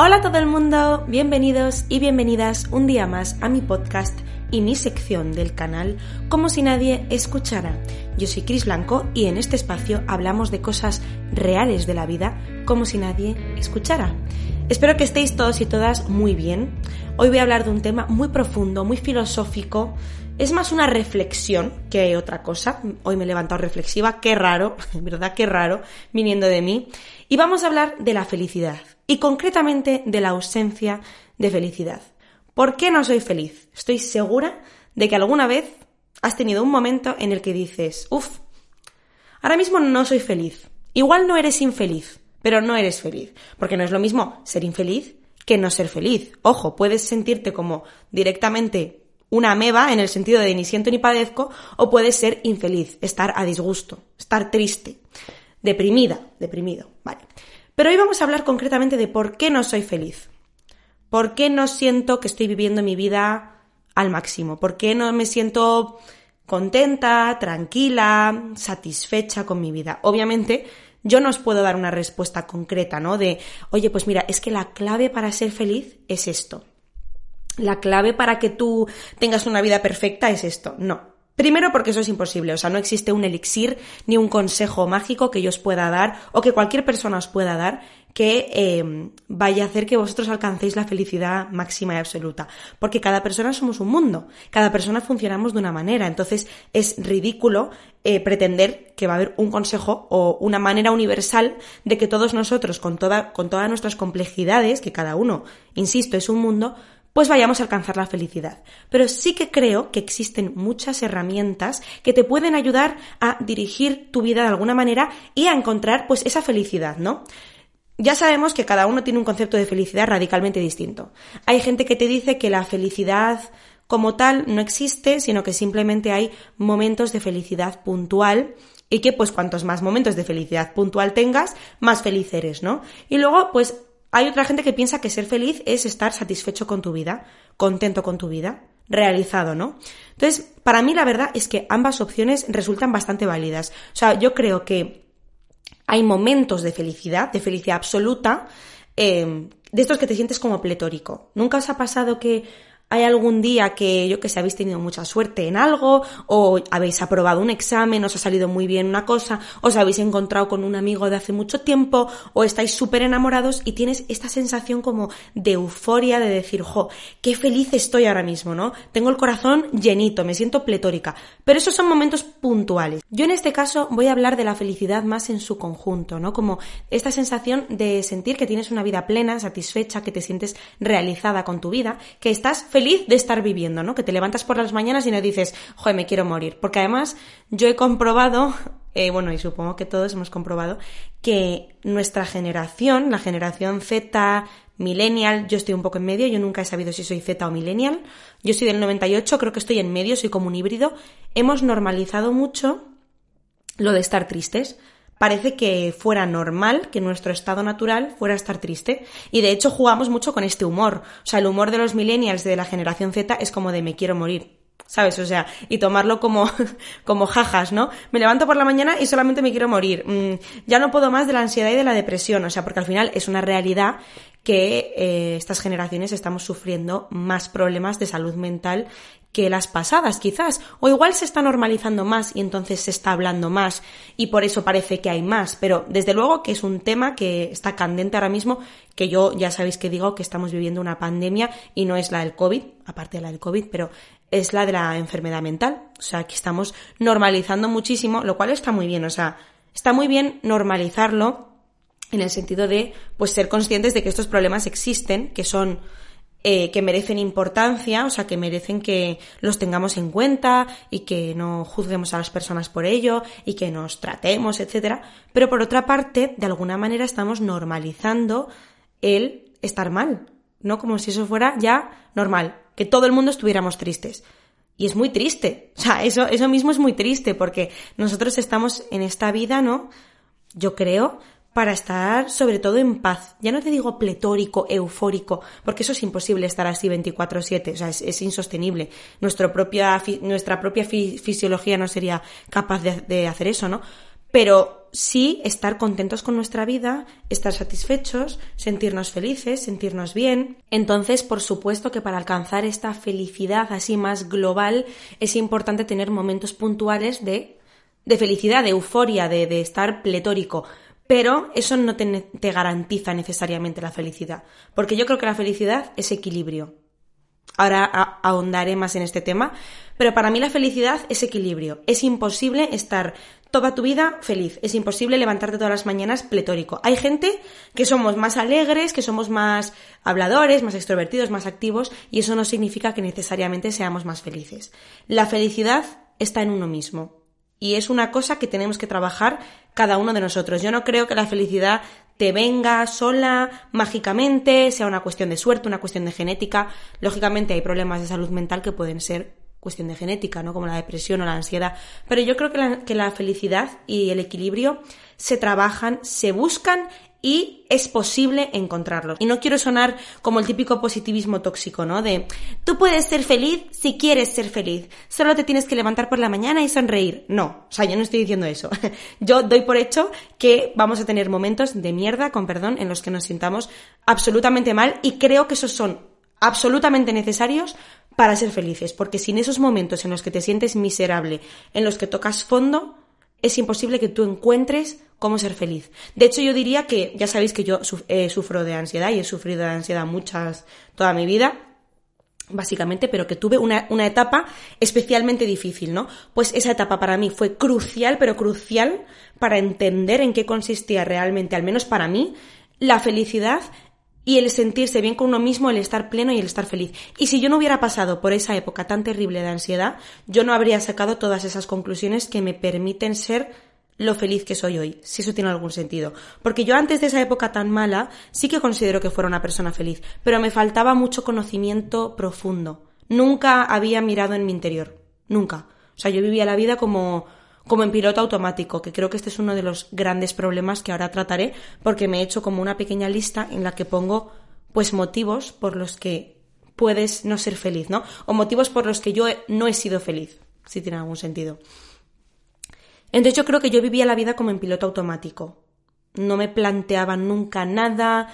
Hola a todo el mundo, bienvenidos y bienvenidas un día más a mi podcast y mi sección del canal Como si nadie escuchara. Yo soy Cris Blanco y en este espacio hablamos de cosas reales de la vida como si nadie escuchara. Espero que estéis todos y todas muy bien. Hoy voy a hablar de un tema muy profundo, muy filosófico. Es más una reflexión que otra cosa. Hoy me he levantado reflexiva, qué raro, verdad qué raro, viniendo de mí. Y vamos a hablar de la felicidad y concretamente de la ausencia de felicidad. ¿Por qué no soy feliz? Estoy segura de que alguna vez has tenido un momento en el que dices, uff, ahora mismo no soy feliz. Igual no eres infeliz, pero no eres feliz. Porque no es lo mismo ser infeliz que no ser feliz. Ojo, puedes sentirte como directamente una ameba en el sentido de ni siento ni padezco, o puedes ser infeliz, estar a disgusto, estar triste, deprimida, deprimido. Vale. Pero hoy vamos a hablar concretamente de por qué no soy feliz. ¿Por qué no siento que estoy viviendo mi vida al máximo? ¿Por qué no me siento contenta, tranquila, satisfecha con mi vida? Obviamente, yo no os puedo dar una respuesta concreta, ¿no? De, oye, pues mira, es que la clave para ser feliz es esto. La clave para que tú tengas una vida perfecta es esto. No. Primero porque eso es imposible, o sea, no existe un elixir ni un consejo mágico que yo os pueda dar o que cualquier persona os pueda dar que eh, vaya a hacer que vosotros alcancéis la felicidad máxima y absoluta. Porque cada persona somos un mundo, cada persona funcionamos de una manera, entonces es ridículo eh, pretender que va a haber un consejo o una manera universal de que todos nosotros, con, toda, con todas nuestras complejidades, que cada uno, insisto, es un mundo, pues vayamos a alcanzar la felicidad. Pero sí que creo que existen muchas herramientas que te pueden ayudar a dirigir tu vida de alguna manera y a encontrar pues esa felicidad, ¿no? Ya sabemos que cada uno tiene un concepto de felicidad radicalmente distinto. Hay gente que te dice que la felicidad como tal no existe, sino que simplemente hay momentos de felicidad puntual y que pues cuantos más momentos de felicidad puntual tengas, más feliz eres, ¿no? Y luego pues hay otra gente que piensa que ser feliz es estar satisfecho con tu vida, contento con tu vida, realizado, ¿no? Entonces, para mí la verdad es que ambas opciones resultan bastante válidas. O sea, yo creo que hay momentos de felicidad, de felicidad absoluta, eh, de estos que te sientes como pletórico. ¿Nunca os ha pasado que hay algún día que yo que sé habéis tenido mucha suerte en algo o habéis aprobado un examen, os ha salido muy bien una cosa, os habéis encontrado con un amigo de hace mucho tiempo o estáis súper enamorados y tienes esta sensación como de euforia de decir, jo, qué feliz estoy ahora mismo, ¿no? Tengo el corazón llenito, me siento pletórica. Pero esos son momentos puntuales. Yo en este caso voy a hablar de la felicidad más en su conjunto, ¿no? Como esta sensación de sentir que tienes una vida plena, satisfecha, que te sientes realizada con tu vida, que estás feliz feliz de estar viviendo, ¿no? Que te levantas por las mañanas y no dices, joder, me quiero morir. Porque además yo he comprobado, eh, bueno, y supongo que todos hemos comprobado, que nuestra generación, la generación Z, millennial, yo estoy un poco en medio, yo nunca he sabido si soy Z o millennial, yo soy del 98, creo que estoy en medio, soy como un híbrido, hemos normalizado mucho lo de estar tristes parece que fuera normal, que nuestro estado natural fuera estar triste. Y de hecho jugamos mucho con este humor. O sea, el humor de los millennials de la generación Z es como de me quiero morir. ¿Sabes? O sea, y tomarlo como, como jajas, ¿no? Me levanto por la mañana y solamente me quiero morir. Mm, ya no puedo más de la ansiedad y de la depresión. O sea, porque al final es una realidad que eh, estas generaciones estamos sufriendo más problemas de salud mental que las pasadas quizás, o igual se está normalizando más y entonces se está hablando más y por eso parece que hay más, pero desde luego que es un tema que está candente ahora mismo, que yo ya sabéis que digo que estamos viviendo una pandemia y no es la del COVID, aparte de la del COVID, pero es la de la enfermedad mental, o sea, que estamos normalizando muchísimo, lo cual está muy bien, o sea, está muy bien normalizarlo en el sentido de pues ser conscientes de que estos problemas existen, que son eh, que merecen importancia, o sea, que merecen que los tengamos en cuenta y que no juzguemos a las personas por ello y que nos tratemos, etcétera. Pero por otra parte, de alguna manera estamos normalizando el estar mal. ¿no? Como si eso fuera ya normal, que todo el mundo estuviéramos tristes. Y es muy triste. O sea, eso, eso mismo es muy triste porque nosotros estamos en esta vida, ¿no? Yo creo, para estar sobre todo en paz. Ya no te digo pletórico, eufórico, porque eso es imposible estar así 24/7, o sea, es, insostenible. Nuestra propia, nuestra propia fisiología no sería capaz de, de hacer eso, ¿no? Pero sí estar contentos con nuestra vida, estar satisfechos, sentirnos felices, sentirnos bien. Entonces, por supuesto que para alcanzar esta felicidad así más global es importante tener momentos puntuales de, de felicidad, de euforia, de, de estar pletórico pero eso no te, garantiza necesariamente la felicidad, porque yo creo que la felicidad es equilibrio. Ahora ahondaré más en este tema, pero para mí la felicidad es equilibrio. Es imposible estar toda tu vida feliz, es imposible levantarte todas las mañanas pletórico. Hay gente que somos más alegres, que somos más habladores, más extrovertidos, más activos, y eso no significa que necesariamente seamos más felices. La felicidad está en uno mismo. Y es una cosa que tenemos que trabajar cada uno de nosotros. Yo no creo que la felicidad te venga sola, mágicamente, sea una cuestión de suerte, una cuestión de genética. Lógicamente hay problemas de salud mental que pueden ser cuestión de genética, ¿no? Como la depresión o la ansiedad. Pero yo creo que la, que la felicidad y el equilibrio se trabajan, se buscan y es posible encontrarlos. Y no quiero sonar como el típico positivismo tóxico, ¿no? De tú puedes ser feliz si quieres ser feliz. Solo te tienes que levantar por la mañana y sonreír. No, o sea, yo no estoy diciendo eso. yo doy por hecho que vamos a tener momentos de mierda, con perdón, en los que nos sintamos absolutamente mal y creo que esos son absolutamente necesarios para ser felices, porque sin esos momentos en los que te sientes miserable, en los que tocas fondo, es imposible que tú encuentres cómo ser feliz. De hecho, yo diría que, ya sabéis que yo eh, sufro de ansiedad y he sufrido de ansiedad muchas, toda mi vida, básicamente, pero que tuve una, una, etapa especialmente difícil, ¿no? Pues esa etapa para mí fue crucial, pero crucial para entender en qué consistía realmente, al menos para mí, la felicidad y el sentirse bien con uno mismo, el estar pleno y el estar feliz. Y si yo no hubiera pasado por esa época tan terrible de ansiedad, yo no habría sacado todas esas conclusiones que me permiten ser lo feliz que soy hoy, si eso tiene algún sentido. Porque yo antes de esa época tan mala sí que considero que fuera una persona feliz, pero me faltaba mucho conocimiento profundo. Nunca había mirado en mi interior, nunca. O sea, yo vivía la vida como como en piloto automático, que creo que este es uno de los grandes problemas que ahora trataré, porque me he hecho como una pequeña lista en la que pongo pues motivos por los que puedes no ser feliz, ¿no? O motivos por los que yo no he sido feliz, si tiene algún sentido. Entonces yo creo que yo vivía la vida como en piloto automático. No me planteaba nunca nada,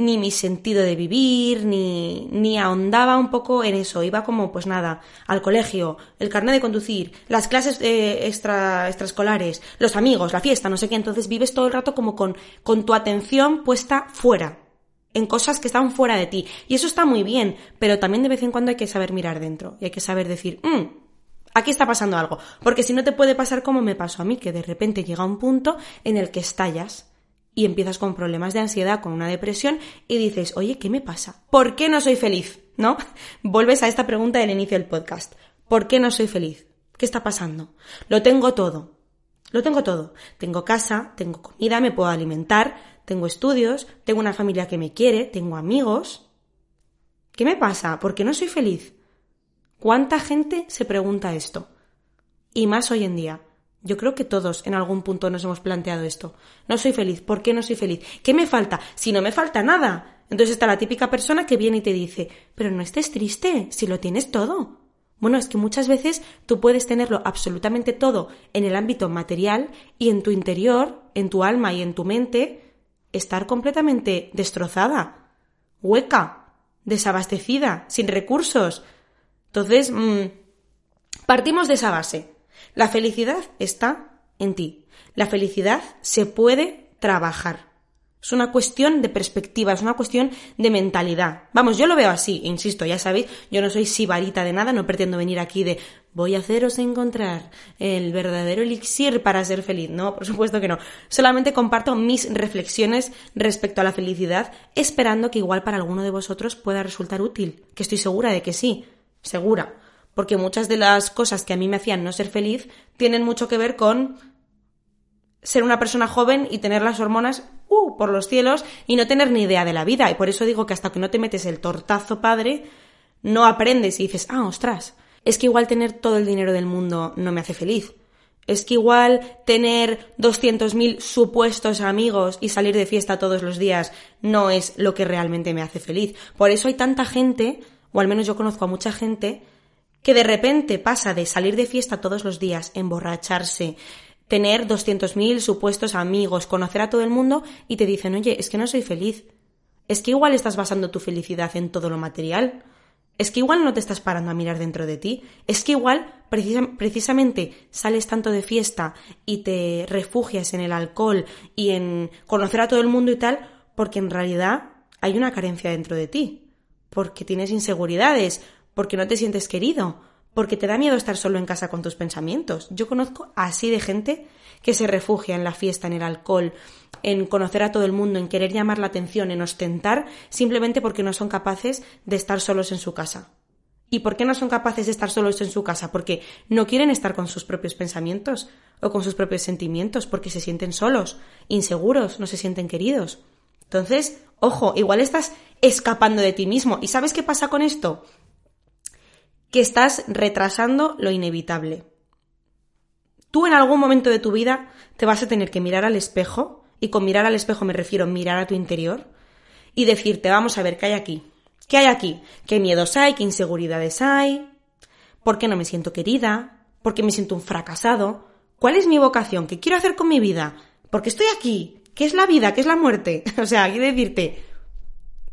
ni mi sentido de vivir, ni, ni ahondaba un poco en eso. Iba como, pues nada, al colegio, el carnet de conducir, las clases eh, extra, extraescolares, los amigos, la fiesta, no sé qué. Entonces vives todo el rato como con, con tu atención puesta fuera, en cosas que están fuera de ti. Y eso está muy bien, pero también de vez en cuando hay que saber mirar dentro y hay que saber decir, mm, aquí está pasando algo. Porque si no te puede pasar como me pasó a mí, que de repente llega un punto en el que estallas y empiezas con problemas de ansiedad, con una depresión y dices, oye, ¿qué me pasa? ¿Por qué no soy feliz? ¿No? Vuelves a esta pregunta del inicio del podcast. ¿Por qué no soy feliz? ¿Qué está pasando? Lo tengo todo. Lo tengo todo. Tengo casa, tengo comida, me puedo alimentar, tengo estudios, tengo una familia que me quiere, tengo amigos. ¿Qué me pasa? ¿Por qué no soy feliz? ¿Cuánta gente se pregunta esto? Y más hoy en día. Yo creo que todos en algún punto nos hemos planteado esto. No soy feliz. ¿Por qué no soy feliz? ¿Qué me falta? Si no me falta nada. Entonces está la típica persona que viene y te dice, pero no estés triste, si lo tienes todo. Bueno, es que muchas veces tú puedes tenerlo absolutamente todo en el ámbito material y en tu interior, en tu alma y en tu mente, estar completamente destrozada, hueca, desabastecida, sin recursos. Entonces, mmm, partimos de esa base. La felicidad está en ti. La felicidad se puede trabajar. Es una cuestión de perspectiva, es una cuestión de mentalidad. Vamos, yo lo veo así, insisto, ya sabéis, yo no soy sibarita de nada, no pretendo venir aquí de voy a haceros encontrar el verdadero elixir para ser feliz. No, por supuesto que no. Solamente comparto mis reflexiones respecto a la felicidad, esperando que igual para alguno de vosotros pueda resultar útil, que estoy segura de que sí, segura porque muchas de las cosas que a mí me hacían no ser feliz tienen mucho que ver con ser una persona joven y tener las hormonas uh, por los cielos y no tener ni idea de la vida. Y por eso digo que hasta que no te metes el tortazo padre, no aprendes y dices, ah, ostras, es que igual tener todo el dinero del mundo no me hace feliz. Es que igual tener 200.000 supuestos amigos y salir de fiesta todos los días no es lo que realmente me hace feliz. Por eso hay tanta gente, o al menos yo conozco a mucha gente, que de repente pasa de salir de fiesta todos los días, emborracharse, tener 200.000 supuestos amigos, conocer a todo el mundo y te dicen, oye, es que no soy feliz. Es que igual estás basando tu felicidad en todo lo material. Es que igual no te estás parando a mirar dentro de ti. Es que igual precisamente sales tanto de fiesta y te refugias en el alcohol y en conocer a todo el mundo y tal, porque en realidad hay una carencia dentro de ti. Porque tienes inseguridades, porque no te sientes querido, porque te da miedo estar solo en casa con tus pensamientos. Yo conozco así de gente que se refugia en la fiesta, en el alcohol, en conocer a todo el mundo, en querer llamar la atención, en ostentar, simplemente porque no son capaces de estar solos en su casa. ¿Y por qué no son capaces de estar solos en su casa? Porque no quieren estar con sus propios pensamientos o con sus propios sentimientos, porque se sienten solos, inseguros, no se sienten queridos. Entonces, ojo, igual estás escapando de ti mismo. ¿Y sabes qué pasa con esto? Que estás retrasando lo inevitable. Tú en algún momento de tu vida te vas a tener que mirar al espejo, y con mirar al espejo me refiero a mirar a tu interior, y decirte, vamos a ver, ¿qué hay aquí? ¿Qué hay aquí? ¿Qué miedos hay? ¿Qué inseguridades hay? ¿Por qué no me siento querida? ¿Por qué me siento un fracasado? ¿Cuál es mi vocación? ¿Qué quiero hacer con mi vida? ¿Por qué estoy aquí? ¿Qué es la vida? ¿Qué es la muerte? O sea, hay que decirte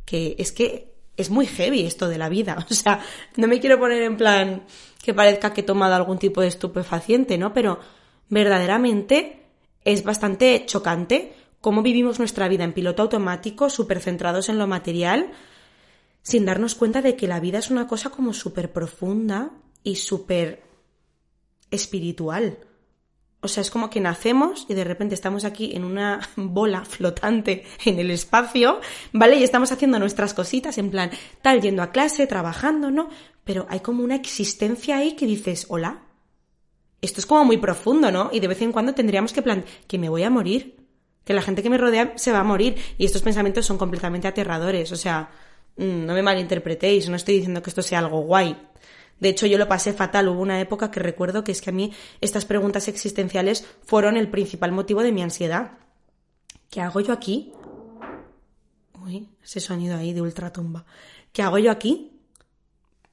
que es que es muy heavy esto de la vida. O sea, no me quiero poner en plan que parezca que he tomado algún tipo de estupefaciente, ¿no? Pero verdaderamente es bastante chocante cómo vivimos nuestra vida en piloto automático, súper centrados en lo material, sin darnos cuenta de que la vida es una cosa como súper profunda y súper espiritual. O sea, es como que nacemos y de repente estamos aquí en una bola flotante en el espacio, ¿vale? Y estamos haciendo nuestras cositas en plan, tal, yendo a clase, trabajando, ¿no? Pero hay como una existencia ahí que dices, hola. Esto es como muy profundo, ¿no? Y de vez en cuando tendríamos que plan, que me voy a morir. Que la gente que me rodea se va a morir. Y estos pensamientos son completamente aterradores. O sea, mm, no me malinterpretéis, no estoy diciendo que esto sea algo guay. De hecho, yo lo pasé fatal. Hubo una época que recuerdo que es que a mí estas preguntas existenciales fueron el principal motivo de mi ansiedad. ¿Qué hago yo aquí? Uy, ese sonido ahí de ultratumba. ¿Qué hago yo aquí?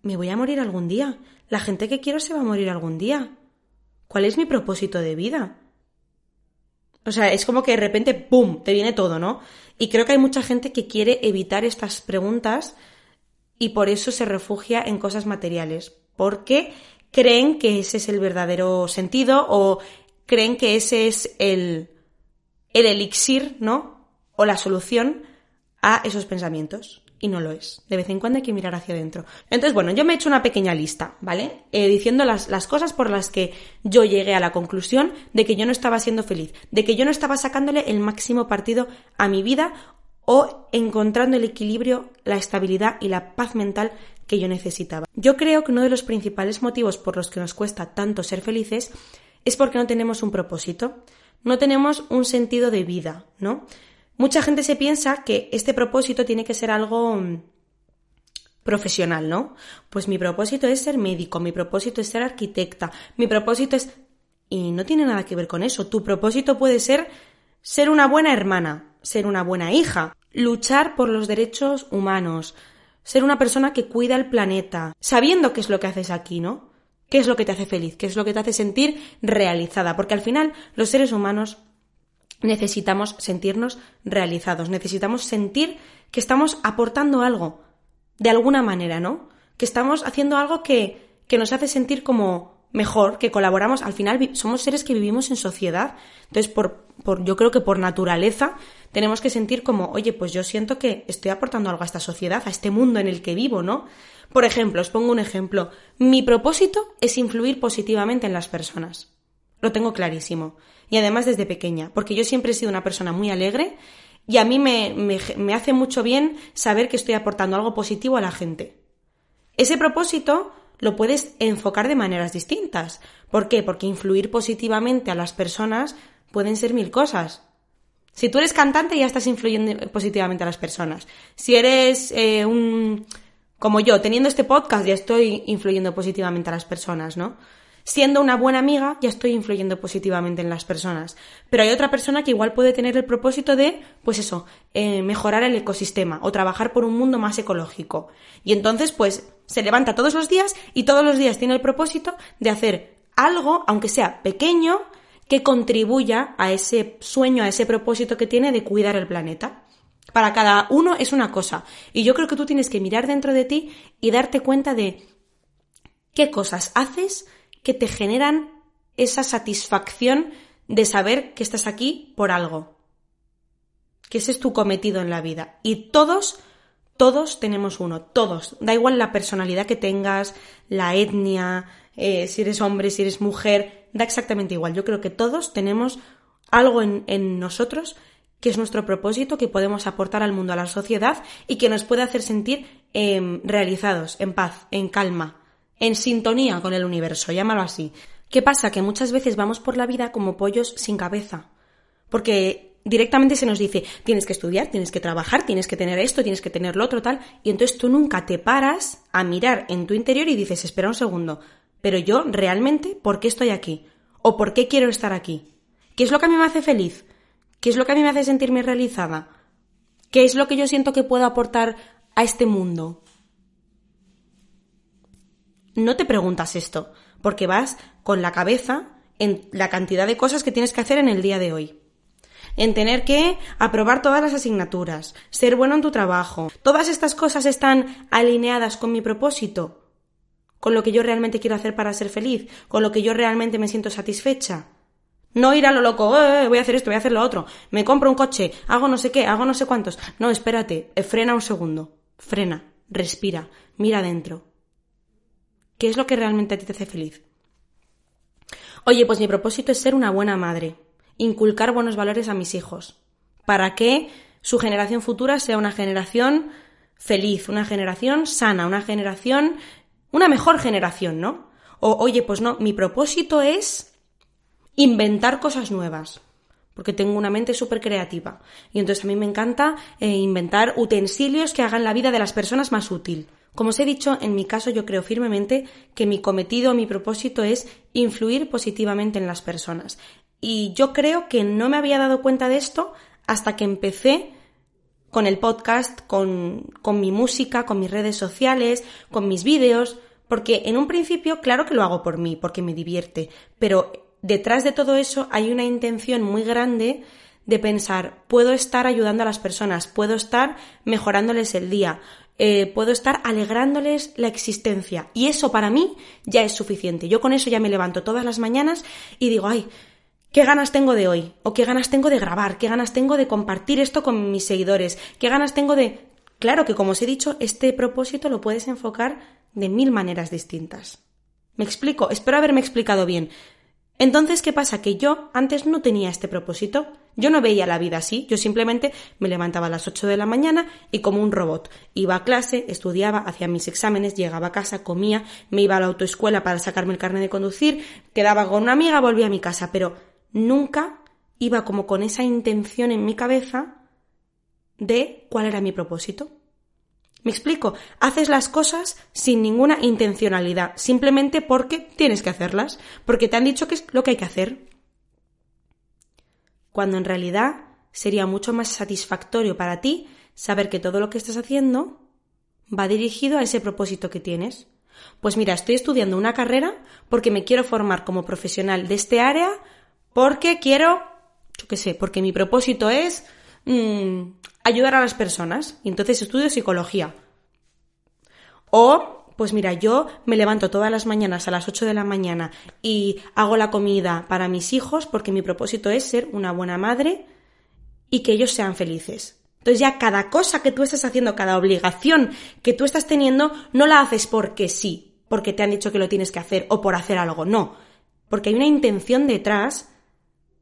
Me voy a morir algún día. La gente que quiero se va a morir algún día. ¿Cuál es mi propósito de vida? O sea, es como que de repente, ¡pum!, te viene todo, ¿no? Y creo que hay mucha gente que quiere evitar estas preguntas y por eso se refugia en cosas materiales, porque creen que ese es el verdadero sentido o creen que ese es el, el elixir, ¿no? O la solución a esos pensamientos. Y no lo es. De vez en cuando hay que mirar hacia adentro. Entonces, bueno, yo me he hecho una pequeña lista, ¿vale? Eh, diciendo las, las cosas por las que yo llegué a la conclusión de que yo no estaba siendo feliz, de que yo no estaba sacándole el máximo partido a mi vida o encontrando el equilibrio, la estabilidad y la paz mental que yo necesitaba. Yo creo que uno de los principales motivos por los que nos cuesta tanto ser felices es porque no tenemos un propósito, no tenemos un sentido de vida, ¿no? Mucha gente se piensa que este propósito tiene que ser algo mm, profesional, ¿no? Pues mi propósito es ser médico, mi propósito es ser arquitecta, mi propósito es... Y no tiene nada que ver con eso. Tu propósito puede ser ser una buena hermana, ser una buena hija, luchar por los derechos humanos, ser una persona que cuida el planeta, sabiendo qué es lo que haces aquí, ¿no? ¿Qué es lo que te hace feliz? ¿Qué es lo que te hace sentir realizada? Porque al final los seres humanos necesitamos sentirnos realizados, necesitamos sentir que estamos aportando algo, de alguna manera, ¿no? Que estamos haciendo algo que, que nos hace sentir como mejor, que colaboramos. Al final somos seres que vivimos en sociedad. Entonces, por, por, yo creo que por naturaleza tenemos que sentir como, oye, pues yo siento que estoy aportando algo a esta sociedad, a este mundo en el que vivo, ¿no? Por ejemplo, os pongo un ejemplo. Mi propósito es influir positivamente en las personas. Lo tengo clarísimo. Y además desde pequeña, porque yo siempre he sido una persona muy alegre y a mí me, me, me hace mucho bien saber que estoy aportando algo positivo a la gente. Ese propósito lo puedes enfocar de maneras distintas. ¿Por qué? Porque influir positivamente a las personas pueden ser mil cosas. Si tú eres cantante ya estás influyendo positivamente a las personas. Si eres eh, un... como yo, teniendo este podcast ya estoy influyendo positivamente a las personas, ¿no? Siendo una buena amiga ya estoy influyendo positivamente en las personas. Pero hay otra persona que igual puede tener el propósito de, pues eso, eh, mejorar el ecosistema o trabajar por un mundo más ecológico. Y entonces, pues, se levanta todos los días y todos los días tiene el propósito de hacer algo, aunque sea pequeño, que contribuya a ese sueño, a ese propósito que tiene de cuidar el planeta. Para cada uno es una cosa. Y yo creo que tú tienes que mirar dentro de ti y darte cuenta de qué cosas haces que te generan esa satisfacción de saber que estás aquí por algo. Que ese es tu cometido en la vida. Y todos, todos tenemos uno. Todos. Da igual la personalidad que tengas, la etnia, eh, si eres hombre, si eres mujer, da exactamente igual. Yo creo que todos tenemos algo en, nosotros que es nuestro propósito, que podemos aportar al mundo, a la sociedad y que nos puede hacer sentir em, realizados, en paz, en calma, en sintonía con el universo, llámalo así. ¿Qué pasa? Que muchas veces vamos por la vida como pollos sin cabeza. Porque directamente se nos dice, tienes que estudiar, tienes que trabajar, tienes que tener esto, tienes que tener lo otro, tal, y entonces tú nunca te paras a mirar en tu interior y dices, espera un segundo, pero yo realmente, ¿por qué estoy aquí? ¿O por qué quiero estar aquí? ¿Qué es lo que a mí me hace feliz? ¿Qué es lo que a mí me hace sentirme realizada? ¿Qué es lo que yo siento que puedo aportar a este mundo? No te preguntas esto, porque vas con la cabeza en la cantidad de cosas que tienes que hacer en el día de hoy. En tener que aprobar todas las asignaturas, ser bueno en tu trabajo. ¿Todas estas cosas están alineadas con mi propósito? Con lo que yo realmente quiero hacer para ser feliz, con lo que yo realmente me siento satisfecha. No ir a lo loco, eh, voy a hacer esto, voy a hacer lo otro, me compro un coche, hago no sé qué, hago no sé cuántos. No, espérate, eh, frena un segundo, frena, respira, mira adentro. ¿Qué es lo que realmente a ti te hace feliz? Oye, pues mi propósito es ser una buena madre, inculcar buenos valores a mis hijos, para que su generación futura sea una generación feliz, una generación sana, una generación una mejor generación, ¿no? O, oye, pues no, mi propósito es inventar cosas nuevas, porque tengo una mente súper creativa. Y entonces a mí me encanta eh, inventar utensilios que hagan la vida de las personas más útil. Como os he dicho, en mi caso yo creo firmemente que mi cometido, mi propósito es influir positivamente en las personas. Y yo creo que no me había dado cuenta de esto hasta que empecé con el podcast, con, con mi música, con mis redes sociales, con mis vídeos, porque en un principio, claro que lo hago por mí, porque me divierte, pero detrás de todo eso hay una intención muy grande de pensar, puedo estar ayudando a las personas, puedo estar mejorándoles el día, eh, puedo estar alegrándoles la existencia. Y eso para mí ya es suficiente. Yo con eso ya me levanto todas las mañanas y digo, ay, ¿Qué ganas tengo de hoy? ¿O qué ganas tengo de grabar? ¿Qué ganas tengo de compartir esto con mis seguidores? ¿Qué ganas tengo de... Claro que como os he dicho, este propósito lo puedes enfocar de mil maneras distintas. ¿Me explico? Espero haberme explicado bien. Entonces, ¿qué pasa? Que yo antes no tenía este propósito. Yo no veía la vida así. Yo simplemente me levantaba a las 8 de la mañana y como un robot. Iba a clase, estudiaba, hacía mis exámenes, llegaba a casa, comía, me iba a la autoescuela para sacarme el carnet de conducir, quedaba con una amiga, volvía a mi casa. Pero nunca iba como con esa intención en mi cabeza de cuál era mi propósito. Me explico, haces las cosas sin ninguna intencionalidad, simplemente porque tienes que hacerlas, porque te han dicho que es lo que hay que hacer. Cuando en realidad sería mucho más satisfactorio para ti saber que todo lo que estás haciendo va dirigido a ese propósito que tienes. Pues mira, estoy estudiando una carrera porque me quiero formar como profesional de este área porque quiero, yo qué sé, porque mi propósito es mm, ayudar a las personas. Y entonces estudio psicología. O, pues mira, yo me levanto todas las mañanas a las 8 de la mañana y hago la comida para mis hijos porque mi propósito es ser una buena madre y que ellos sean felices. Entonces ya cada cosa que tú estás haciendo, cada obligación que tú estás teniendo, no la haces porque sí, porque te han dicho que lo tienes que hacer o por hacer algo, no. Porque hay una intención detrás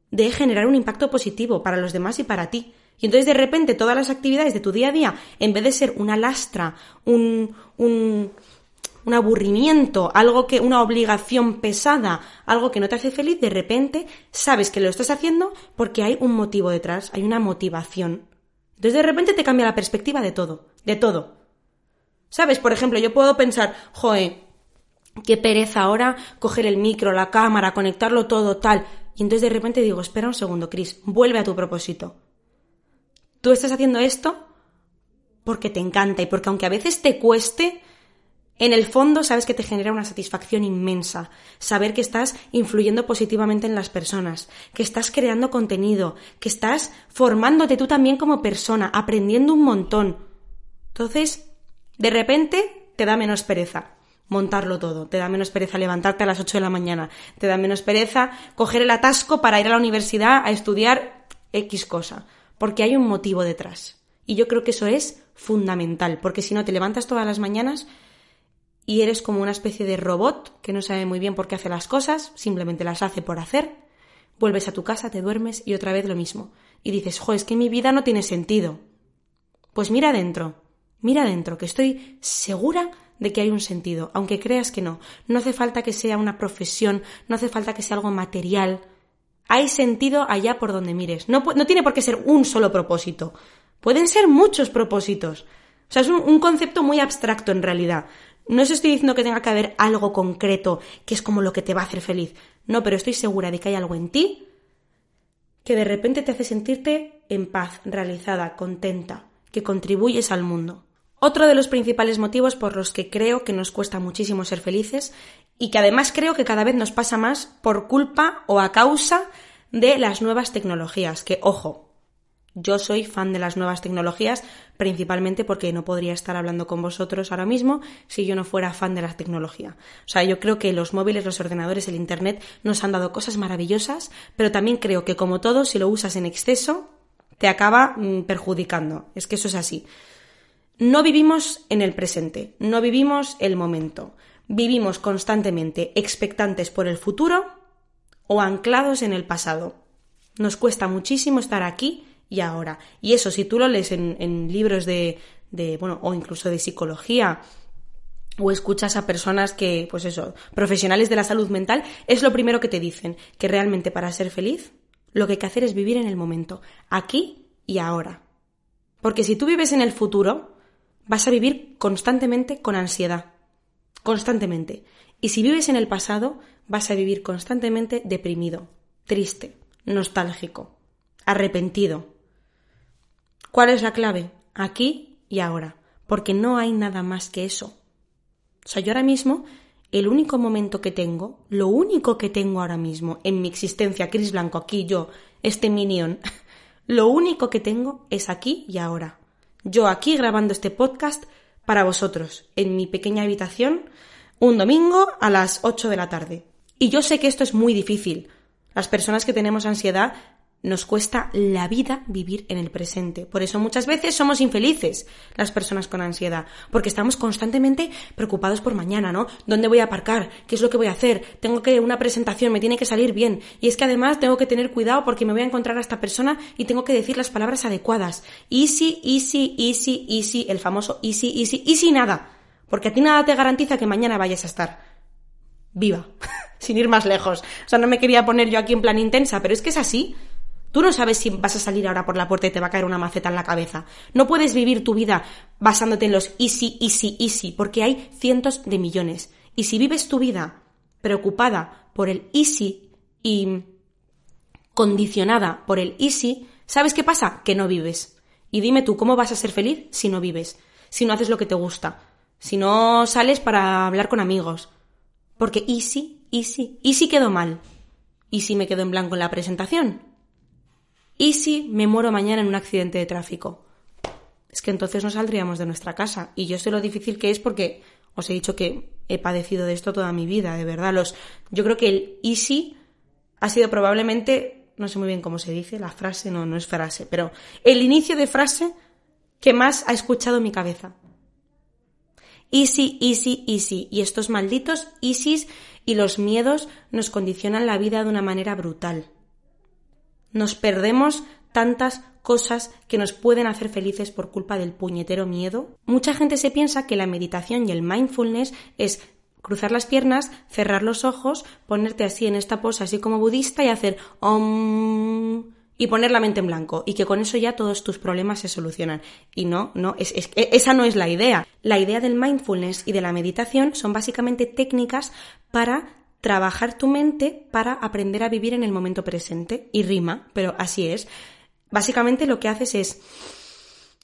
de generar un impacto positivo para los demás y para ti. Y entonces de repente todas las actividades de tu día a día, en vez de ser una lastra, un, un aburrimiento, algo que, una obligación pesada, algo que no te hace feliz, de repente sabes que lo estás haciendo porque hay un motivo detrás, hay una motivación. Entonces de repente te cambia la perspectiva de todo, de todo. ¿Sabes? Por ejemplo, yo puedo pensar, joe, qué pereza ahora coger el micro, la cámara, conectarlo todo, tal. Y entonces de repente digo, espera un segundo, Chris, vuelve a tu propósito. Tú estás haciendo esto porque te encanta y porque aunque a veces te cueste, en el fondo sabes que te genera una satisfacción inmensa, saber que estás influyendo positivamente en las personas, que estás creando contenido, que estás formándote tú también como persona, aprendiendo un montón. Entonces, de repente te da menos pereza montarlo todo, te da menos pereza levantarte a las 8 de la mañana, te da menos pereza coger el atasco para ir a la universidad a estudiar X cosa, porque hay un motivo detrás. Y yo creo que eso es fundamental, porque si no te levantas todas las mañanas y eres como una especie de robot que no sabe muy bien por qué hace las cosas, simplemente las hace por hacer, vuelves a tu casa, te duermes y otra vez lo mismo. Y dices, jo, es que mi vida no tiene sentido. Pues mira adentro, mira adentro, que estoy segura de que hay un sentido, aunque creas que no. No hace falta que sea una profesión, no hace falta que sea algo material. Hay sentido allá por donde mires. No, tiene por qué ser un solo propósito. Pueden ser muchos propósitos. O sea, es un, concepto muy abstracto en realidad. No os estoy diciendo que tenga que haber algo concreto que es como lo que te va a hacer feliz. No, pero estoy segura de que hay algo en ti que de repente te hace sentirte en paz, realizada, contenta, que contribuyes al mundo. Otro de los principales motivos por los que creo que nos cuesta muchísimo ser felices y que además creo que cada vez nos pasa más por culpa o a causa de las nuevas tecnologías, que ojo, yo soy fan de las nuevas tecnologías, principalmente porque no podría estar hablando con vosotros ahora mismo si yo no fuera fan de la tecnología. O sea, yo creo que los móviles, los ordenadores, el Internet nos han dado cosas maravillosas, pero también creo que como todo, si lo usas en exceso, te acaba mm, perjudicando. Es que eso es así. No vivimos en el presente, no vivimos el momento. Vivimos constantemente expectantes por el futuro o anclados en el pasado. Nos cuesta muchísimo estar aquí y ahora. Y eso, si tú lo lees en, libros de, de, bueno, o incluso de psicología, o escuchas a personas que, pues eso, profesionales de la salud mental, es lo primero que te dicen, que realmente para ser feliz, lo que hay que hacer es vivir en el momento, aquí y ahora. Porque si tú vives en el futuro, vas a vivir constantemente con ansiedad. Constantemente. Y si vives en el pasado, vas a vivir constantemente deprimido, triste, nostálgico, arrepentido, ¿Cuál es la clave? Aquí y ahora, porque no hay nada más que eso. O sea, yo ahora mismo, el único momento que tengo, lo único que tengo ahora mismo en mi existencia, Cris Blanco, aquí yo, este minion, lo único que tengo es aquí y ahora. Yo aquí grabando este podcast para vosotros, en mi pequeña habitación, un domingo a las 8 de la tarde. Y yo sé que esto es muy difícil. Las personas que tenemos ansiedad nos cuesta la vida vivir en el presente. Por eso muchas veces somos infelices las personas con ansiedad, porque estamos constantemente preocupados por mañana, ¿no? ¿Dónde voy a aparcar? ¿Qué es lo que voy a hacer? Tengo que una presentación, me tiene que salir bien. Y es que además tengo que tener cuidado porque me voy a encontrar a esta persona y tengo que decir las palabras adecuadas. Easy, easy, easy, easy, el famoso easy, easy, easy nada. Porque a ti nada te garantiza que mañana vayas a estar viva, sin ir más lejos. O sea, no me quería poner yo aquí en plan intensa, pero es que es así. Tú no sabes si vas a salir ahora por la puerta y te va a caer una maceta en la cabeza. No puedes vivir tu vida basándote en los easy, easy, easy, porque hay cientos de millones. Y si vives tu vida preocupada por el easy y condicionada por el easy, ¿sabes qué pasa? Que no vives. Y dime tú, ¿cómo vas a ser feliz si no vives? Si no haces lo que te gusta. Si no sales para hablar con amigos. Porque easy, easy, easy quedó mal. ¿Y si me quedo en blanco en la presentación? ¿Y si me muero mañana en un accidente de tráfico? Es que entonces no saldríamos de nuestra casa. Y yo sé lo difícil que es porque os he dicho que he padecido de esto toda mi vida, de verdad. Los, yo creo que el easy ha sido probablemente, no sé muy bien cómo se dice, la frase, no, no es frase, pero el inicio de frase que más ha escuchado mi cabeza. Easy, easy, easy. Y estos malditos easys y los miedos nos condicionan la vida de una manera brutal nos perdemos tantas cosas que nos pueden hacer felices por culpa del puñetero miedo. Mucha gente se piensa que la meditación y el mindfulness es cruzar las piernas, cerrar los ojos, ponerte así en esta pose así como budista y hacer om y poner la mente en blanco y que con eso ya todos tus problemas se solucionan. Y no, no, es, esa no es la idea. La idea del mindfulness y de la meditación son básicamente técnicas para trabajar tu mente para aprender a vivir en el momento presente. Y rima, pero así es. Básicamente lo que haces es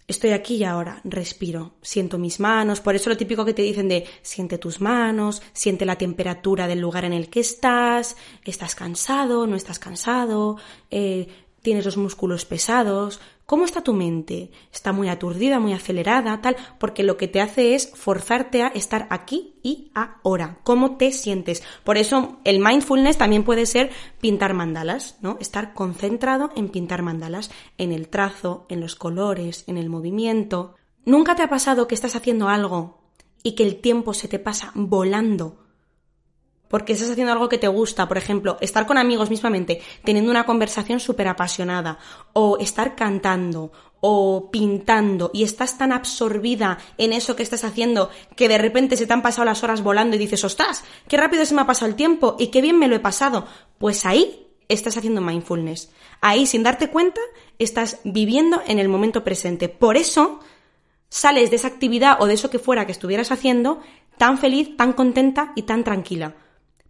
estoy aquí y ahora, respiro, siento mis manos, por eso lo típico que te dicen de siente tus manos, siente la temperatura del lugar en el que estás, estás cansado, no estás cansado, eh, tienes los músculos pesados, ¿cómo está tu mente? ¿Está muy aturdida, muy acelerada, tal? Porque lo que te hace es forzarte a estar aquí y ahora. ¿Cómo te sientes? Por eso el mindfulness también puede ser pintar mandalas, ¿no? Estar concentrado en pintar mandalas, en el trazo, en los colores, en el movimiento. ¿Nunca te ha pasado que estás haciendo algo y que el tiempo se te pasa volando? Porque estás haciendo algo que te gusta, por ejemplo, estar con amigos mismamente, teniendo una conversación súper apasionada, o estar cantando, o pintando, y estás tan absorbida en eso que estás haciendo que de repente se te han pasado las horas volando y dices, ostras, qué rápido se me ha pasado el tiempo y qué bien me lo he pasado. Pues ahí estás haciendo mindfulness. Ahí, sin darte cuenta, estás viviendo en el momento presente. Por eso, sales de esa actividad o de eso que fuera que estuvieras haciendo tan feliz, tan contenta y tan tranquila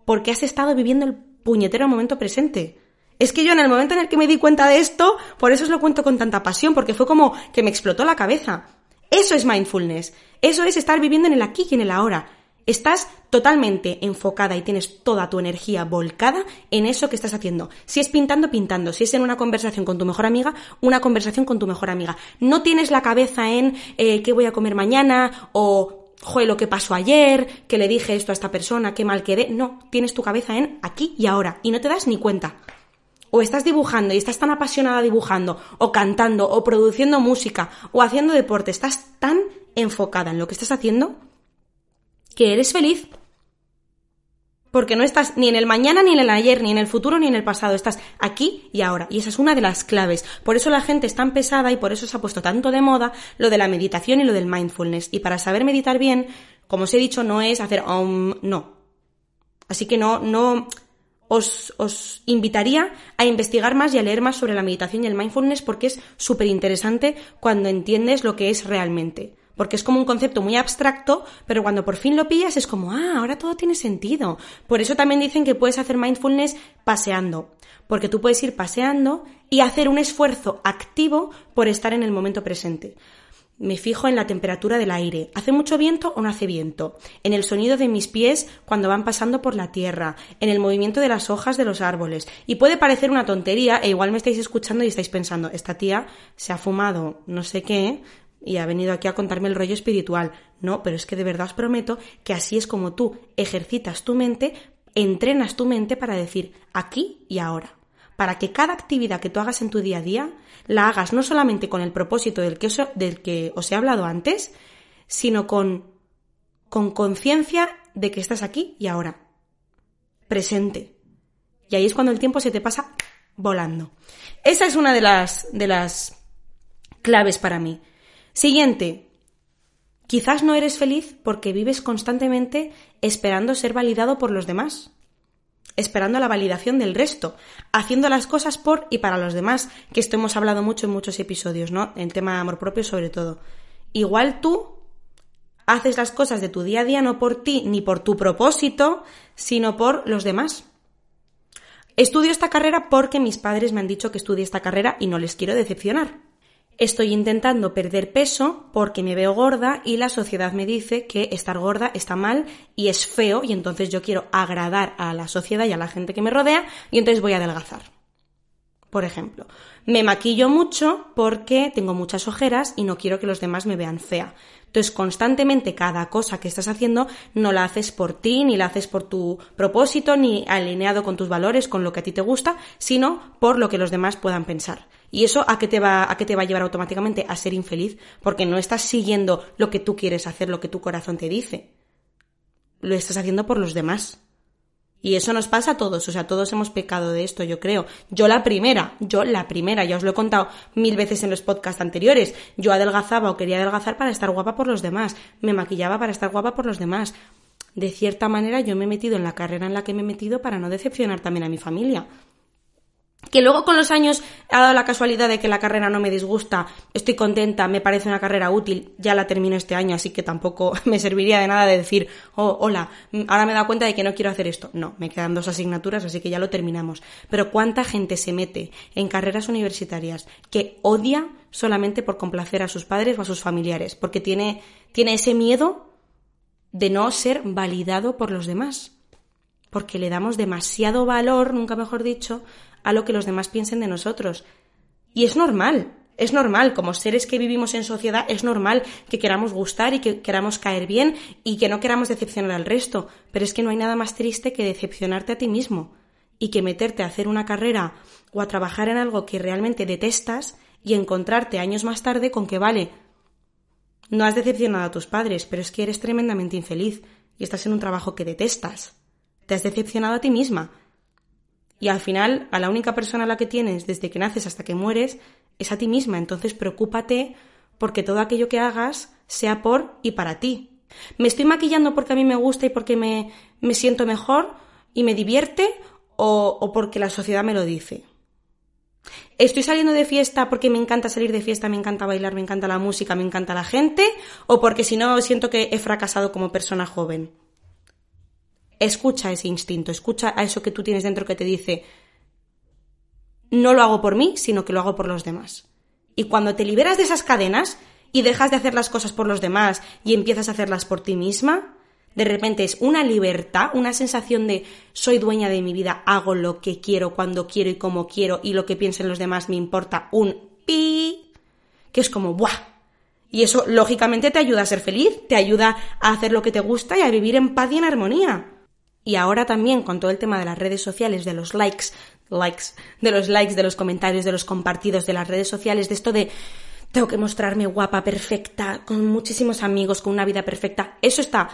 porque has estado viviendo el puñetero momento presente. Es que yo en el momento en el que me di cuenta de esto, por eso os lo cuento con tanta pasión, porque fue como que me explotó la cabeza. Eso es mindfulness. Eso es estar viviendo en el aquí y en el ahora. Estás totalmente enfocada y tienes toda tu energía volcada en eso que estás haciendo. Si es pintando, pintando. Si es en una conversación con tu mejor amiga, una conversación con tu mejor amiga. No tienes la cabeza en eh, qué voy a comer mañana o joder, lo que pasó ayer, que le dije esto a esta persona, qué mal quedé. No, tienes tu cabeza en aquí y ahora y no te das ni cuenta. O estás dibujando y estás tan apasionada dibujando, o cantando, o produciendo música, o haciendo deporte, estás tan enfocada en lo que estás haciendo que eres feliz porque no estás ni en el mañana, ni en el ayer, ni en el futuro, ni en el pasado. Estás aquí y ahora. Y esa es una de las claves. Por eso la gente es tan pesada y por eso se ha puesto tanto de moda lo de la meditación y lo del mindfulness. Y para saber meditar bien, como os he dicho, no es hacer om, no. Así que no, no, os, os, invitaría a investigar más y a leer más sobre la meditación y el mindfulness porque es súper interesante cuando entiendes lo que es realmente porque es como un concepto muy abstracto, pero cuando por fin lo pillas es como, ah, ahora todo tiene sentido. Por eso también dicen que puedes hacer mindfulness paseando, porque tú puedes ir paseando y hacer un esfuerzo activo por estar en el momento presente. Me fijo en la temperatura del aire. ¿Hace mucho viento o no hace viento? En el sonido de mis pies cuando van pasando por la tierra, en el movimiento de las hojas de los árboles. Y puede parecer una tontería e igual me estáis escuchando y estáis pensando, esta tía se ha fumado no sé qué, y ha venido aquí a contarme el rollo espiritual. No, pero es que de verdad os prometo que así es como tú ejercitas tu mente, entrenas tu mente para decir aquí y ahora. Para que cada actividad que tú hagas en tu día a día la hagas no solamente con el propósito del que os, del que os he hablado antes, sino con con conciencia de que estás aquí y ahora. Presente. Y ahí es cuando el tiempo se te pasa volando. Esa es una de las, de las claves para mí. Siguiente. Quizás no eres feliz porque vives constantemente esperando ser validado por los demás, esperando la validación del resto, haciendo las cosas por y para los demás, que esto hemos hablado mucho en muchos episodios, ¿no? En tema de amor propio sobre todo. Igual tú haces las cosas de tu día a día no por ti ni por tu propósito, sino por los demás. Estudio esta carrera porque mis padres me han dicho que estudie esta carrera y no les quiero decepcionar. Estoy intentando perder peso porque me veo gorda y la sociedad me dice que estar gorda está mal y es feo y entonces yo quiero agradar a la sociedad y a la gente que me rodea y entonces voy a adelgazar. Por ejemplo, me maquillo mucho porque tengo muchas ojeras y no quiero que los demás me vean fea. Entonces, constantemente cada cosa que estás haciendo no la haces por ti, ni la haces por tu propósito, ni alineado con tus valores, con lo que a ti te gusta, sino por lo que los demás puedan pensar. ¿Y eso a qué te va, a qué te va a llevar automáticamente? A ser infeliz, porque no estás siguiendo lo que tú quieres hacer, lo que tu corazón te dice. Lo estás haciendo por los demás. Y eso nos pasa a todos, o sea, todos hemos pecado de esto, yo creo. Yo la primera, yo la primera, ya os lo he contado mil veces en los podcasts anteriores. Yo adelgazaba o quería adelgazar para estar guapa por los demás, me maquillaba para estar guapa por los demás. De cierta manera yo me he metido en la carrera en la que me he metido para no decepcionar también a mi familia que luego con los años ha dado la casualidad de que la carrera no me disgusta, estoy contenta, me parece una carrera útil, ya la termino este año, así que tampoco me serviría de nada de decir, oh, hola, ahora me he dado cuenta de que no quiero hacer esto. No, me quedan dos asignaturas, así que ya lo terminamos. Pero ¿cuánta gente se mete en carreras universitarias que odia solamente por complacer a sus padres o a sus familiares? Porque tiene, tiene ese miedo de no ser validado por los demás. Porque le damos demasiado valor, nunca mejor dicho, a lo que los demás piensen de nosotros. Y es normal, es normal, como seres que vivimos en sociedad, es normal que queramos gustar y que queramos caer bien y que no queramos decepcionar al resto, pero es que no hay nada más triste que decepcionarte a ti mismo y que meterte a hacer una carrera o a trabajar en algo que realmente detestas y encontrarte años más tarde con que vale, no has decepcionado a tus padres, pero es que eres tremendamente infeliz y estás en un trabajo que detestas. Te has decepcionado a ti misma y al final, a la única persona a la que tienes desde que naces hasta que mueres es a ti misma. Entonces, preocúpate porque todo aquello que hagas sea por y para ti. ¿Me estoy maquillando porque a mí me gusta y porque me, me siento mejor y me divierte o, o porque la sociedad me lo dice? ¿Estoy saliendo de fiesta porque me encanta salir de fiesta, me encanta bailar, me encanta la música, me encanta la gente? ¿O porque si no siento que he fracasado como persona joven? Escucha ese instinto, escucha a eso que tú tienes dentro que te dice, no lo hago por mí, sino que lo hago por los demás. Y cuando te liberas de esas cadenas y dejas de hacer las cosas por los demás y empiezas a hacerlas por ti misma, de repente es una libertad, una sensación de soy dueña de mi vida, hago lo que quiero, cuando quiero y como quiero, y lo que piensen los demás me importa un pi, que es como ¡buah! Y eso lógicamente te ayuda a ser feliz, te ayuda a hacer lo que te gusta y a vivir en paz y en armonía. Y ahora también con todo el tema de las redes sociales, de los likes, likes, de los likes, de los comentarios, de los compartidos, de las redes sociales, de esto de tengo que mostrarme guapa, perfecta, con muchísimos amigos, con una vida perfecta. Eso está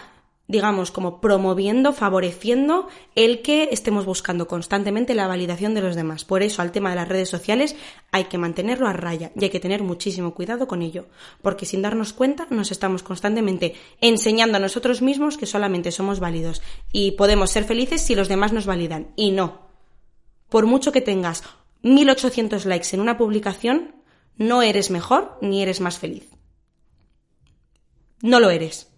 digamos, como promoviendo, favoreciendo el que estemos buscando constantemente la validación de los demás. Por eso, al tema de las redes sociales hay que mantenerlo a raya y hay que tener muchísimo cuidado con ello, porque sin darnos cuenta nos estamos constantemente enseñando a nosotros mismos que solamente somos válidos y podemos ser felices si los demás nos validan. Y no. Por mucho que tengas 1800 likes en una publicación, no eres mejor ni eres más feliz. No lo eres.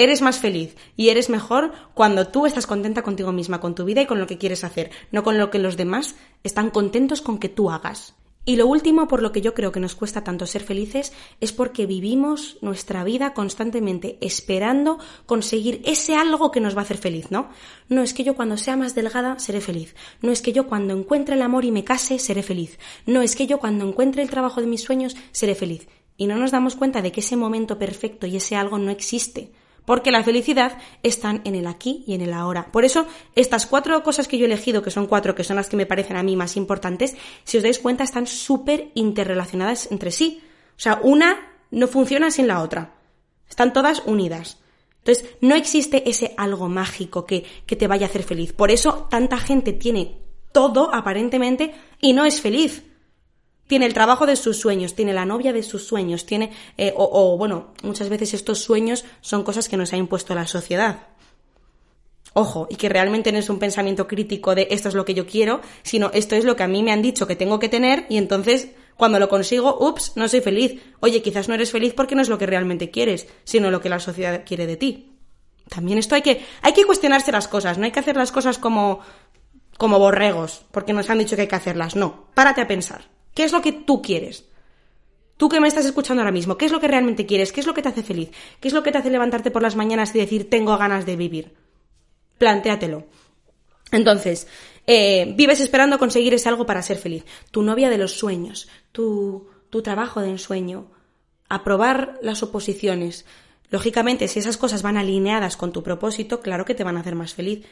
Eres más feliz y eres mejor cuando tú estás contenta contigo misma, con tu vida y con lo que quieres hacer, no con lo que los demás están contentos con que tú hagas. Y lo último por lo que yo creo que nos cuesta tanto ser felices es porque vivimos nuestra vida constantemente esperando conseguir ese algo que nos va a hacer feliz, ¿no? No es que yo cuando sea más delgada seré feliz. No es que yo cuando encuentre el amor y me case seré feliz. No es que yo cuando encuentre el trabajo de mis sueños seré feliz. Y no nos damos cuenta de que ese momento perfecto y ese algo no existe porque la felicidad están en el aquí y en el ahora. Por eso, estas cuatro cosas que yo he elegido, que son cuatro, que son las que me parecen a mí más importantes, si os dais cuenta, están súper interrelacionadas entre sí. O sea, una no funciona sin la otra. Están todas unidas. Entonces, no existe ese algo mágico que, que te vaya a hacer feliz. Por eso, tanta gente tiene todo, aparentemente, y no es feliz tiene el trabajo de sus sueños, tiene la novia de sus sueños, tiene, eh, o, bueno, muchas veces estos sueños son cosas que nos ha impuesto la sociedad. Ojo, y que realmente no es un pensamiento crítico de esto es lo que yo quiero, sino esto es lo que a mí me han dicho que tengo que tener y entonces cuando lo consigo, ups, no soy feliz. Oye, quizás no eres feliz porque no es lo que realmente quieres, sino lo que la sociedad quiere de ti. También esto hay que, hay que cuestionarse las cosas, no hay que hacer las cosas como, como borregos, porque nos han dicho que hay que hacerlas. No, párate a pensar. ¿Qué es lo que tú quieres? Tú que me estás escuchando ahora mismo, ¿qué es lo que realmente quieres? ¿Qué es lo que te hace feliz? ¿Qué es lo que te hace levantarte por las mañanas y decir tengo ganas de vivir? Plantéatelo. Entonces, eh, vives esperando conseguir ese algo para ser feliz. Tu novia de los sueños, tu, tu trabajo de ensueño, aprobar las oposiciones. Lógicamente, si esas cosas van alineadas con tu propósito, claro que te van a hacer más feliz.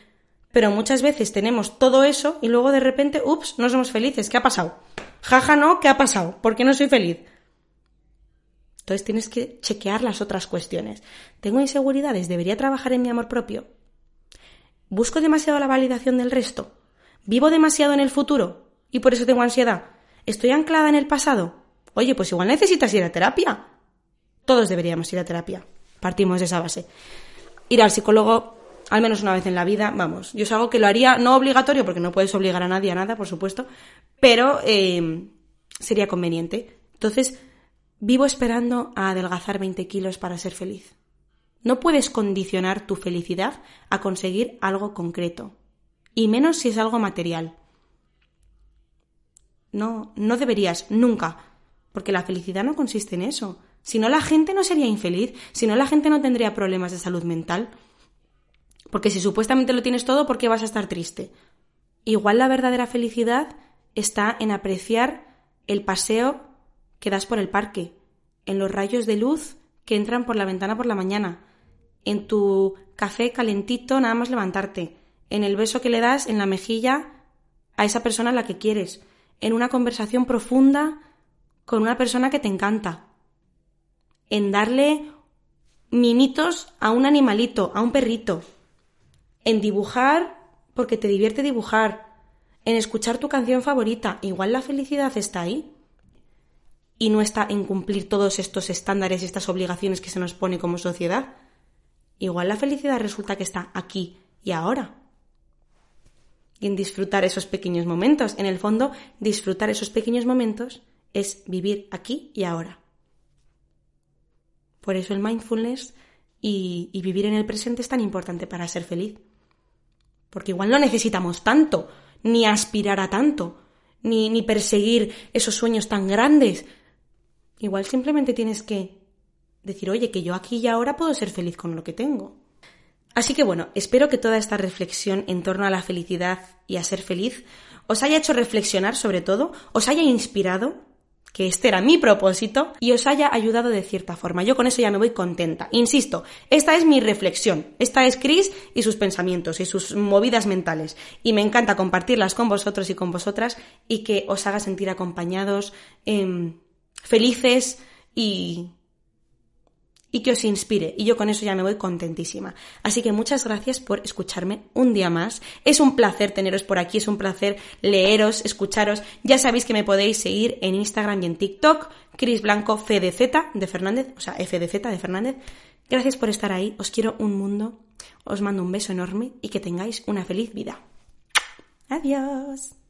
Pero muchas veces tenemos todo eso y luego de repente, ups, no somos felices. ¿Qué ha pasado? Jaja, no, ¿qué ha pasado? ¿Por qué no soy feliz? Entonces tienes que chequear las otras cuestiones. ¿Tengo inseguridades? ¿Debería trabajar en mi amor propio? ¿Busco demasiado la validación del resto? ¿Vivo demasiado en el futuro? ¿Y por eso tengo ansiedad? ¿Estoy anclada en el pasado? Oye, pues igual necesitas ir a terapia. Todos deberíamos ir a terapia. Partimos de esa base. Ir al psicólogo al menos una vez en la vida, vamos. Yo es algo que lo haría no obligatorio, porque no puedes obligar a nadie a nada, por supuesto, pero eh, sería conveniente. Entonces, vivo esperando a adelgazar 20 kilos para ser feliz. No puedes condicionar tu felicidad a conseguir algo concreto, y menos si es algo material. No, no deberías, nunca, porque la felicidad no consiste en eso. Si no, la gente no sería infeliz, si no, la gente no tendría problemas de salud mental. Porque si supuestamente lo tienes todo, ¿por qué vas a estar triste? Igual la verdadera felicidad está en apreciar el paseo que das por el parque, en los rayos de luz que entran por la ventana por la mañana, en tu café calentito nada más levantarte, en el beso que le das en la mejilla a esa persona a la que quieres, en una conversación profunda con una persona que te encanta, en darle mimitos a un animalito, a un perrito, en dibujar porque te divierte dibujar, en escuchar tu canción favorita. Igual la felicidad está ahí. Y no está en cumplir todos estos estándares y estas obligaciones que se nos pone como sociedad. Igual la felicidad resulta que está aquí y ahora. Y en disfrutar esos pequeños momentos. En el fondo, disfrutar esos pequeños momentos es vivir aquí y ahora. Por eso el mindfulness y, vivir en el presente es tan importante para ser feliz. Porque igual no necesitamos tanto, ni aspirar a tanto, ni, ni perseguir esos sueños tan grandes. Igual simplemente tienes que decir, oye, que yo aquí y ahora puedo ser feliz con lo que tengo. Así que bueno, espero que toda esta reflexión en torno a la felicidad y a ser feliz os haya hecho reflexionar sobre todo, os haya inspirado que este era mi propósito y os haya ayudado de cierta forma. Yo con eso ya me voy contenta. Insisto, esta es mi reflexión. Esta es Chris y sus pensamientos y sus movidas mentales. Y me encanta compartirlas con vosotros y con vosotras y que os haga sentir acompañados, em, felices y y que os inspire. Y yo con eso ya me voy contentísima. Así que muchas gracias por escucharme un día más. Es un placer teneros por aquí, es un placer leeros, escucharos. Ya sabéis que me podéis seguir en Instagram y en TikTok, Cris Blanco FDZ de Fernández, o sea, FDZ de Fernández. Gracias por estar ahí, os quiero un mundo, os mando un beso enorme y que tengáis una feliz vida. Adiós.